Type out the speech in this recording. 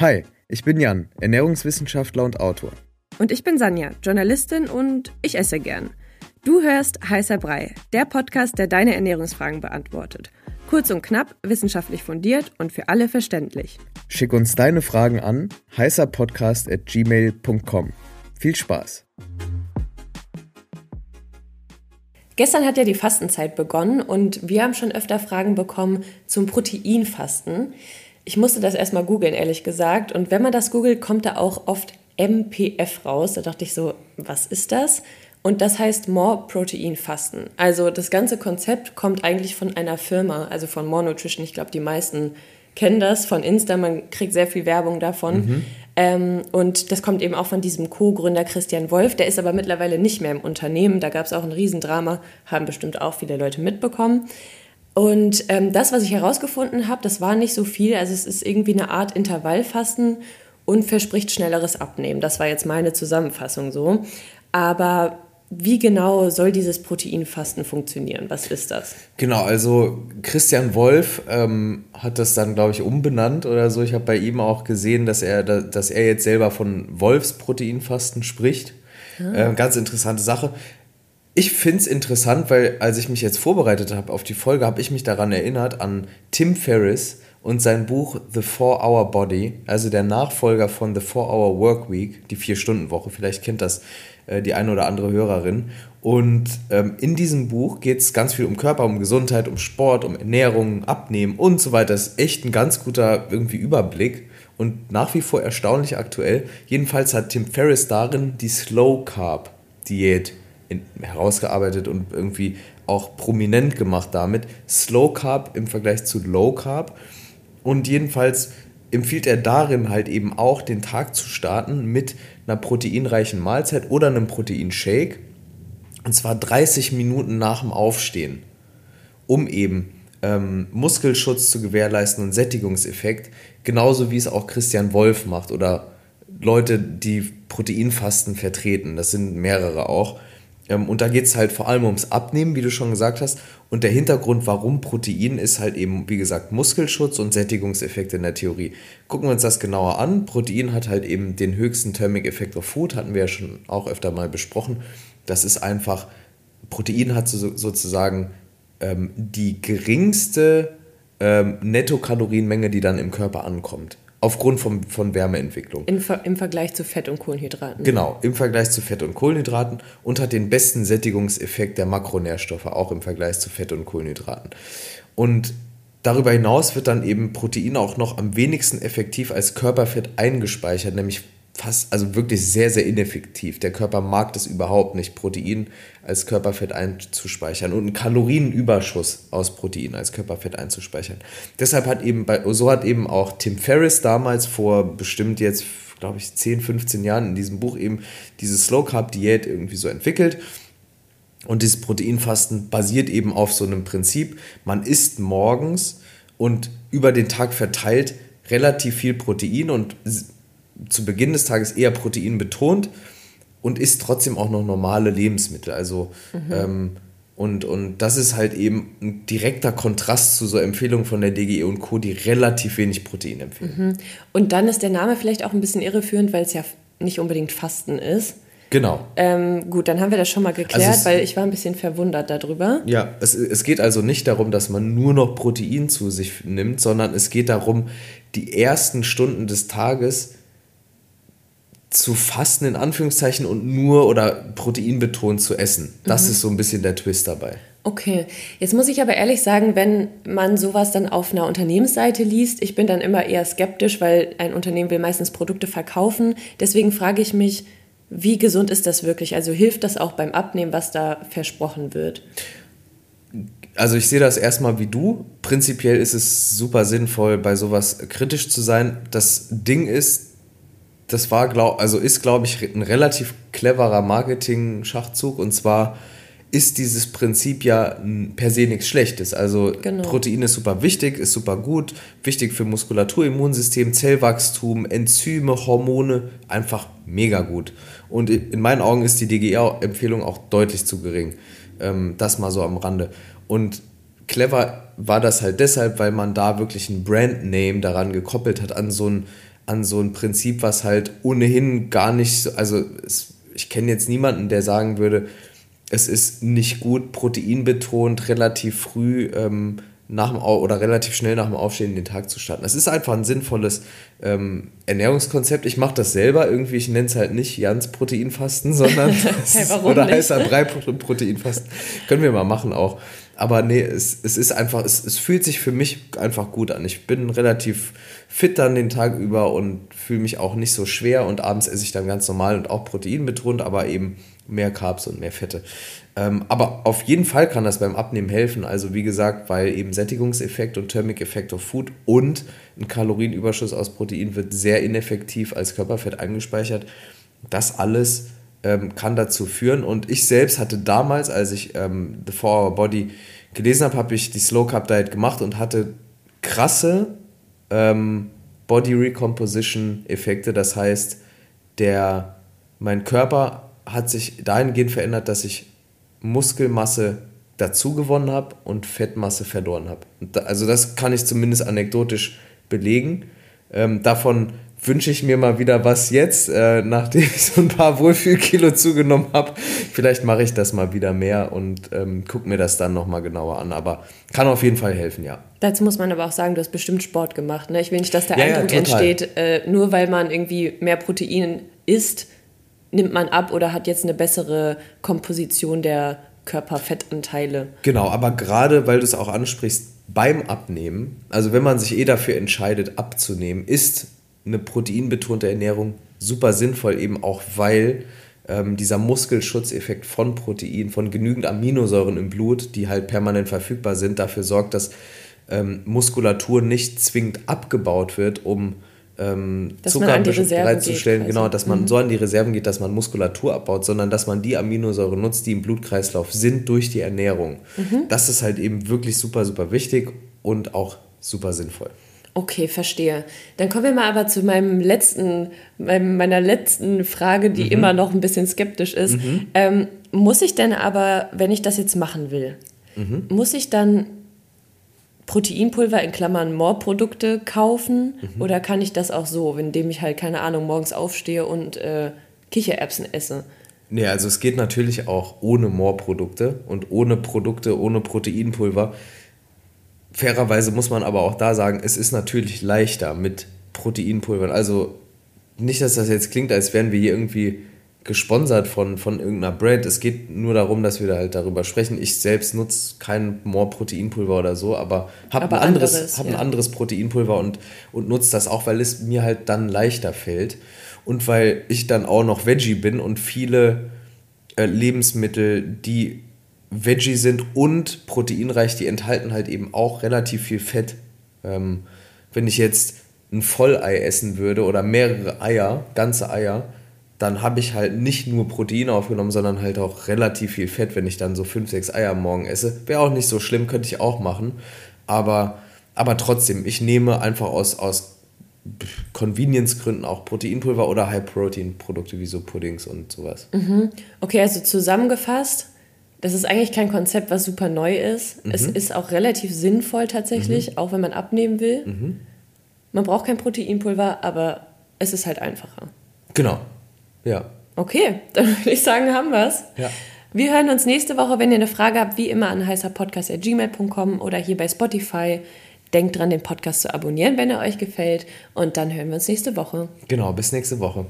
Hi, ich bin Jan, Ernährungswissenschaftler und Autor. Und ich bin Sanja, Journalistin und ich esse gern. Du hörst Heißer Brei, der Podcast, der deine Ernährungsfragen beantwortet. Kurz und knapp, wissenschaftlich fundiert und für alle verständlich. Schick uns deine Fragen an heißerpodcast.gmail.com. Viel Spaß! Gestern hat ja die Fastenzeit begonnen und wir haben schon öfter Fragen bekommen zum Proteinfasten. Ich musste das erstmal googeln, ehrlich gesagt. Und wenn man das googelt, kommt da auch oft MPF raus. Da dachte ich so, was ist das? Und das heißt More Protein Fasten. Also das ganze Konzept kommt eigentlich von einer Firma, also von More Nutrition. Ich glaube, die meisten kennen das von Insta. Man kriegt sehr viel Werbung davon. Mhm. Ähm, und das kommt eben auch von diesem Co-Gründer Christian Wolf. Der ist aber mittlerweile nicht mehr im Unternehmen. Da gab es auch ein Riesendrama, haben bestimmt auch viele Leute mitbekommen. Und ähm, das, was ich herausgefunden habe, das war nicht so viel. Also es ist irgendwie eine Art Intervallfasten und verspricht schnelleres Abnehmen. Das war jetzt meine Zusammenfassung so. Aber wie genau soll dieses Proteinfasten funktionieren? Was ist das? Genau, also Christian Wolf ähm, hat das dann, glaube ich, umbenannt oder so. Ich habe bei ihm auch gesehen, dass er, dass er jetzt selber von Wolfsproteinfasten spricht. Ah. Äh, ganz interessante Sache. Ich finde es interessant, weil als ich mich jetzt vorbereitet habe auf die Folge, habe ich mich daran erinnert an Tim Ferriss und sein Buch The Four Hour Body, also der Nachfolger von The Four Hour Work Week, die Vier-Stunden-Woche. Vielleicht kennt das äh, die eine oder andere Hörerin. Und ähm, in diesem Buch geht es ganz viel um Körper, um Gesundheit, um Sport, um Ernährung, Abnehmen und so weiter. Das ist echt ein ganz guter irgendwie Überblick und nach wie vor erstaunlich aktuell. Jedenfalls hat Tim Ferriss darin die Slow Carb Diät in, herausgearbeitet und irgendwie auch prominent gemacht damit. Slow Carb im Vergleich zu Low Carb. Und jedenfalls empfiehlt er darin halt eben auch, den Tag zu starten mit einer proteinreichen Mahlzeit oder einem Proteinshake. Und zwar 30 Minuten nach dem Aufstehen, um eben ähm, Muskelschutz zu gewährleisten und Sättigungseffekt, genauso wie es auch Christian Wolf macht oder Leute, die Proteinfasten vertreten. Das sind mehrere auch. Ähm, und da geht es halt vor allem ums Abnehmen, wie du schon gesagt hast. Und der Hintergrund, warum Protein ist halt eben, wie gesagt, Muskelschutz und Sättigungseffekt in der Theorie. Gucken wir uns das genauer an. Protein hat halt eben den höchsten Thermic Effect of Food, hatten wir ja schon auch öfter mal besprochen. Das ist einfach, Protein hat so, sozusagen ähm, die geringste ähm, Nettokalorienmenge, die dann im Körper ankommt. Aufgrund von, von Wärmeentwicklung. In, Im Vergleich zu Fett und Kohlenhydraten. Genau, im Vergleich zu Fett und Kohlenhydraten und hat den besten Sättigungseffekt der Makronährstoffe, auch im Vergleich zu Fett und Kohlenhydraten. Und darüber hinaus wird dann eben Protein auch noch am wenigsten effektiv als Körperfett eingespeichert, nämlich fast, also wirklich sehr, sehr ineffektiv. Der Körper mag das überhaupt nicht, Protein als Körperfett einzuspeichern und einen Kalorienüberschuss aus Protein als Körperfett einzuspeichern. Deshalb hat eben, bei, so hat eben auch Tim Ferriss damals vor bestimmt jetzt, glaube ich, 10, 15 Jahren in diesem Buch eben diese Slow Carb Diät irgendwie so entwickelt. Und dieses Proteinfasten basiert eben auf so einem Prinzip, man isst morgens und über den Tag verteilt relativ viel Protein und zu Beginn des Tages eher Protein betont und isst trotzdem auch noch normale Lebensmittel. Also mhm. ähm, und, und das ist halt eben ein direkter Kontrast zu so Empfehlungen von der DGE und Co., die relativ wenig Protein empfehlen. Mhm. Und dann ist der Name vielleicht auch ein bisschen irreführend, weil es ja nicht unbedingt Fasten ist. Genau. Ähm, gut, dann haben wir das schon mal geklärt, also es, weil ich war ein bisschen verwundert darüber. Ja, es, es geht also nicht darum, dass man nur noch Protein zu sich nimmt, sondern es geht darum, die ersten Stunden des Tages zu fasten, in Anführungszeichen, und nur oder proteinbetont zu essen. Das mhm. ist so ein bisschen der Twist dabei. Okay, jetzt muss ich aber ehrlich sagen, wenn man sowas dann auf einer Unternehmensseite liest, ich bin dann immer eher skeptisch, weil ein Unternehmen will meistens Produkte verkaufen. Deswegen frage ich mich, wie gesund ist das wirklich? Also hilft das auch beim Abnehmen, was da versprochen wird? Also ich sehe das erstmal wie du. Prinzipiell ist es super sinnvoll, bei sowas kritisch zu sein. Das Ding ist, das war, glaub, also ist, glaube ich, ein relativ cleverer Marketing-Schachzug. Und zwar ist dieses Prinzip ja per se nichts Schlechtes. Also genau. Protein ist super wichtig, ist super gut, wichtig für Muskulatur, Immunsystem, Zellwachstum, Enzyme, Hormone, einfach mega gut. Und in meinen Augen ist die DGR-Empfehlung auch deutlich zu gering. Ähm, das mal so am Rande. Und clever war das halt deshalb, weil man da wirklich ein Brandname daran gekoppelt hat, an so ein an so ein Prinzip, was halt ohnehin gar nicht so, also es, ich kenne jetzt niemanden, der sagen würde, es ist nicht gut, proteinbetont, relativ früh ähm, nach dem oder relativ schnell nach dem Aufstehen den Tag zu starten. Das ist einfach ein sinnvolles ähm, Ernährungskonzept. Ich mache das selber irgendwie. Ich nenne es halt nicht Jans Proteinfasten, sondern hey, oder heißer Brei Proteinfasten. Können wir mal machen auch. Aber nee, es, es ist einfach, es, es fühlt sich für mich einfach gut an. Ich bin relativ fit dann den Tag über und fühle mich auch nicht so schwer und abends esse ich dann ganz normal und auch proteinbetont, aber eben mehr Carbs und mehr Fette. Ähm, aber auf jeden Fall kann das beim Abnehmen helfen. Also wie gesagt, weil eben Sättigungseffekt und Thermic Effect of Food und ein Kalorienüberschuss aus Protein wird sehr ineffektiv als Körperfett eingespeichert. Das alles ähm, kann dazu führen. Und ich selbst hatte damals, als ich ähm, The Four Hour Body gelesen habe, habe ich die Slow Carb Diet gemacht und hatte krasse ähm, Body Recomposition Effekte. Das heißt, der, mein Körper hat sich dahingehend verändert, dass ich Muskelmasse dazu gewonnen habe und Fettmasse verloren habe. Also das kann ich zumindest anekdotisch belegen. Ähm, davon wünsche ich mir mal wieder was jetzt, äh, nachdem ich so ein paar Wohlfühlkilo zugenommen habe. Vielleicht mache ich das mal wieder mehr und ähm, gucke mir das dann nochmal genauer an. Aber kann auf jeden Fall helfen, ja. Dazu muss man aber auch sagen, du hast bestimmt Sport gemacht. Ne? Ich will nicht, dass der ja, Eindruck ja, entsteht, äh, nur weil man irgendwie mehr Protein isst, nimmt man ab oder hat jetzt eine bessere Komposition der Körperfettanteile. Genau, aber gerade weil du es auch ansprichst, beim Abnehmen, also wenn man sich eh dafür entscheidet, abzunehmen, ist eine proteinbetonte Ernährung super sinnvoll, eben auch weil ähm, dieser Muskelschutzeffekt von Protein, von genügend Aminosäuren im Blut, die halt permanent verfügbar sind, dafür sorgt, dass ähm, Muskulatur nicht zwingend abgebaut wird, um ähm, Zucker bereitzustellen, genau, dass man mhm. so an die Reserven geht, dass man Muskulatur abbaut, sondern dass man die Aminosäuren nutzt, die im Blutkreislauf sind durch die Ernährung. Mhm. Das ist halt eben wirklich super, super wichtig und auch super sinnvoll. Okay, verstehe. Dann kommen wir mal aber zu meinem letzten, meiner letzten Frage, die mhm. immer noch ein bisschen skeptisch ist. Mhm. Ähm, muss ich denn aber, wenn ich das jetzt machen will, mhm. muss ich dann Proteinpulver in Klammern Moorprodukte kaufen mhm. oder kann ich das auch so, indem ich halt, keine Ahnung, morgens aufstehe und äh, Kichererbsen esse? Nee, also es geht natürlich auch ohne Moorprodukte und ohne Produkte, ohne Proteinpulver. Fairerweise muss man aber auch da sagen, es ist natürlich leichter mit Proteinpulvern. Also nicht, dass das jetzt klingt, als wären wir hier irgendwie gesponsert von, von irgendeiner Brand. Es geht nur darum, dass wir da halt darüber sprechen. Ich selbst nutze kein More Proteinpulver oder so, aber habe ein, anderes, anderes, hab ja. ein anderes Proteinpulver und, und nutze das auch, weil es mir halt dann leichter fällt. Und weil ich dann auch noch Veggie bin und viele äh, Lebensmittel, die Veggie sind und proteinreich, die enthalten halt eben auch relativ viel Fett. Ähm, wenn ich jetzt ein Vollei essen würde oder mehrere Eier, ganze Eier, dann habe ich halt nicht nur Protein aufgenommen, sondern halt auch relativ viel Fett, wenn ich dann so fünf, sechs Eier am Morgen esse. Wäre auch nicht so schlimm, könnte ich auch machen. Aber, aber trotzdem, ich nehme einfach aus, aus Convenience-Gründen auch Proteinpulver oder High-Protein-Produkte wie so Puddings und sowas. Mhm. Okay, also zusammengefasst, das ist eigentlich kein Konzept, was super neu ist. Mhm. Es ist auch relativ sinnvoll tatsächlich, mhm. auch wenn man abnehmen will. Mhm. Man braucht kein Proteinpulver, aber es ist halt einfacher. Genau, ja. Okay, dann würde ich sagen, haben wir es. Ja. Wir hören uns nächste Woche. Wenn ihr eine Frage habt, wie immer an heißerpodcast.gmail.com oder hier bei Spotify. Denkt dran, den Podcast zu abonnieren, wenn er euch gefällt. Und dann hören wir uns nächste Woche. Genau, bis nächste Woche.